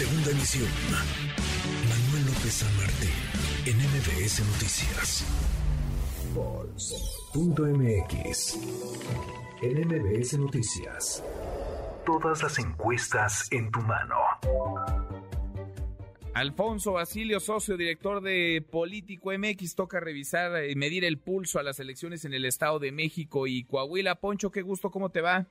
Segunda emisión. Manuel López San Martín, en MBS Noticias. Pulse.mx. En MBS Noticias. Todas las encuestas en tu mano. Alfonso Basilio, socio director de Político MX, toca revisar y medir el pulso a las elecciones en el Estado de México y Coahuila. Poncho, qué gusto, ¿cómo te va?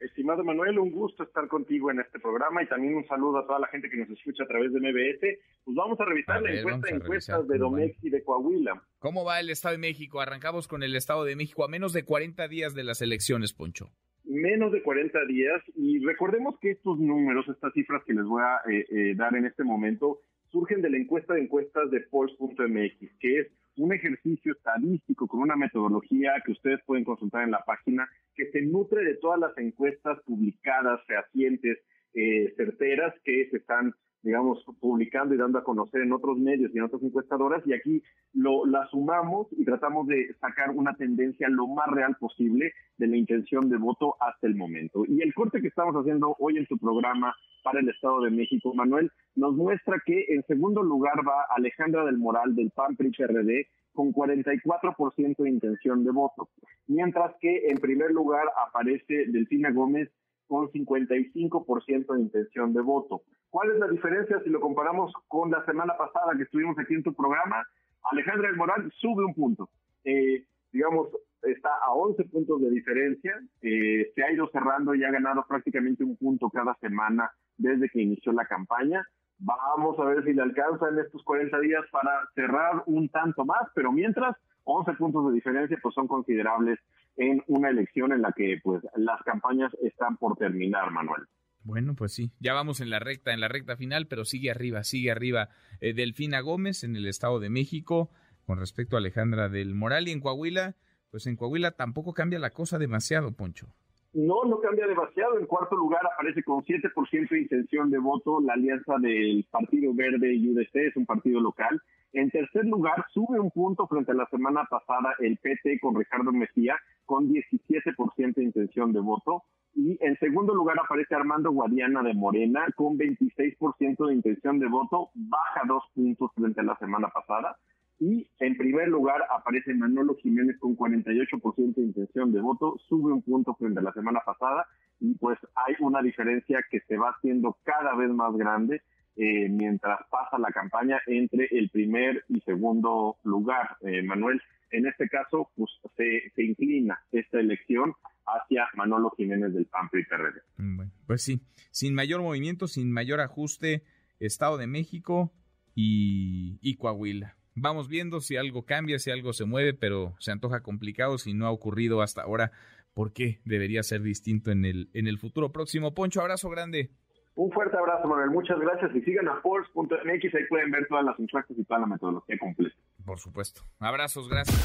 Estimado Manuel, un gusto estar contigo en este programa y también un saludo a toda la gente que nos escucha a través de MBS. Pues vamos a revisar la encuesta de encuestas de Domex y de Coahuila. ¿Cómo va el Estado de México? Arrancamos con el Estado de México a menos de 40 días de las elecciones, Poncho. Menos de 40 días y recordemos que estos números, estas cifras que les voy a eh, eh, dar en este momento, surgen de la encuesta de encuestas de Pulse.mx, que es un ejercicio estadístico con una metodología que ustedes pueden consultar en la página, que se nutre de todas las encuestas publicadas, fehacientes, eh, certeras que se están digamos, publicando y dando a conocer en otros medios y en otras encuestadoras, y aquí lo, la sumamos y tratamos de sacar una tendencia lo más real posible de la intención de voto hasta el momento. Y el corte que estamos haciendo hoy en su programa para el Estado de México, Manuel, nos muestra que en segundo lugar va Alejandra del Moral del PAN PRI PRD con 44% de intención de voto, mientras que en primer lugar aparece Delfina Gómez con 55% de intención de voto. ¿Cuál es la diferencia si lo comparamos con la semana pasada que estuvimos aquí en tu programa? Alejandra del Moral sube un punto. Eh, digamos, está a 11 puntos de diferencia. Eh, se ha ido cerrando y ha ganado prácticamente un punto cada semana desde que inició la campaña. Vamos a ver si le alcanza en estos 40 días para cerrar un tanto más, pero mientras 11 puntos de diferencia pues son considerables en una elección en la que pues las campañas están por terminar, Manuel. Bueno, pues sí, ya vamos en la recta, en la recta final, pero sigue arriba, sigue arriba eh, Delfina Gómez en el Estado de México con respecto a Alejandra del Moral y en Coahuila, pues en Coahuila tampoco cambia la cosa demasiado, Poncho. No, no cambia demasiado. En cuarto lugar aparece con 7% de intención de voto la alianza del Partido Verde y UDC, es un partido local. En tercer lugar, sube un punto frente a la semana pasada el PT con Ricardo Mejía, con 17% de intención de voto. Y en segundo lugar aparece Armando Guadiana de Morena con 26% de intención de voto, baja dos puntos frente a la semana pasada. Y en primer lugar aparece Manolo Jiménez con 48% de intención de voto, sube un punto frente a la semana pasada y pues hay una diferencia que se va haciendo cada vez más grande eh, mientras pasa la campaña entre el primer y segundo lugar, eh, Manuel. En este caso, pues se, inclina esta elección hacia Manolo Jiménez del PAN y PRD. Bueno, pues sí, sin mayor movimiento, sin mayor ajuste, Estado de México y Coahuila. Vamos viendo si algo cambia, si algo se mueve, pero se antoja complicado si no ha ocurrido hasta ahora. ¿Por qué debería ser distinto en el, en el futuro próximo? Poncho, abrazo grande. Un fuerte abrazo, Manuel. Muchas gracias. Y sigan a Force.mx, ahí pueden ver todas las encuestas y toda la metodología completa. Por supuesto. Abrazos, gracias.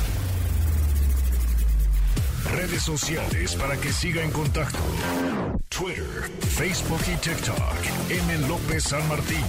Redes sociales para que siga en contacto: Twitter, Facebook y TikTok. M. López San Martín.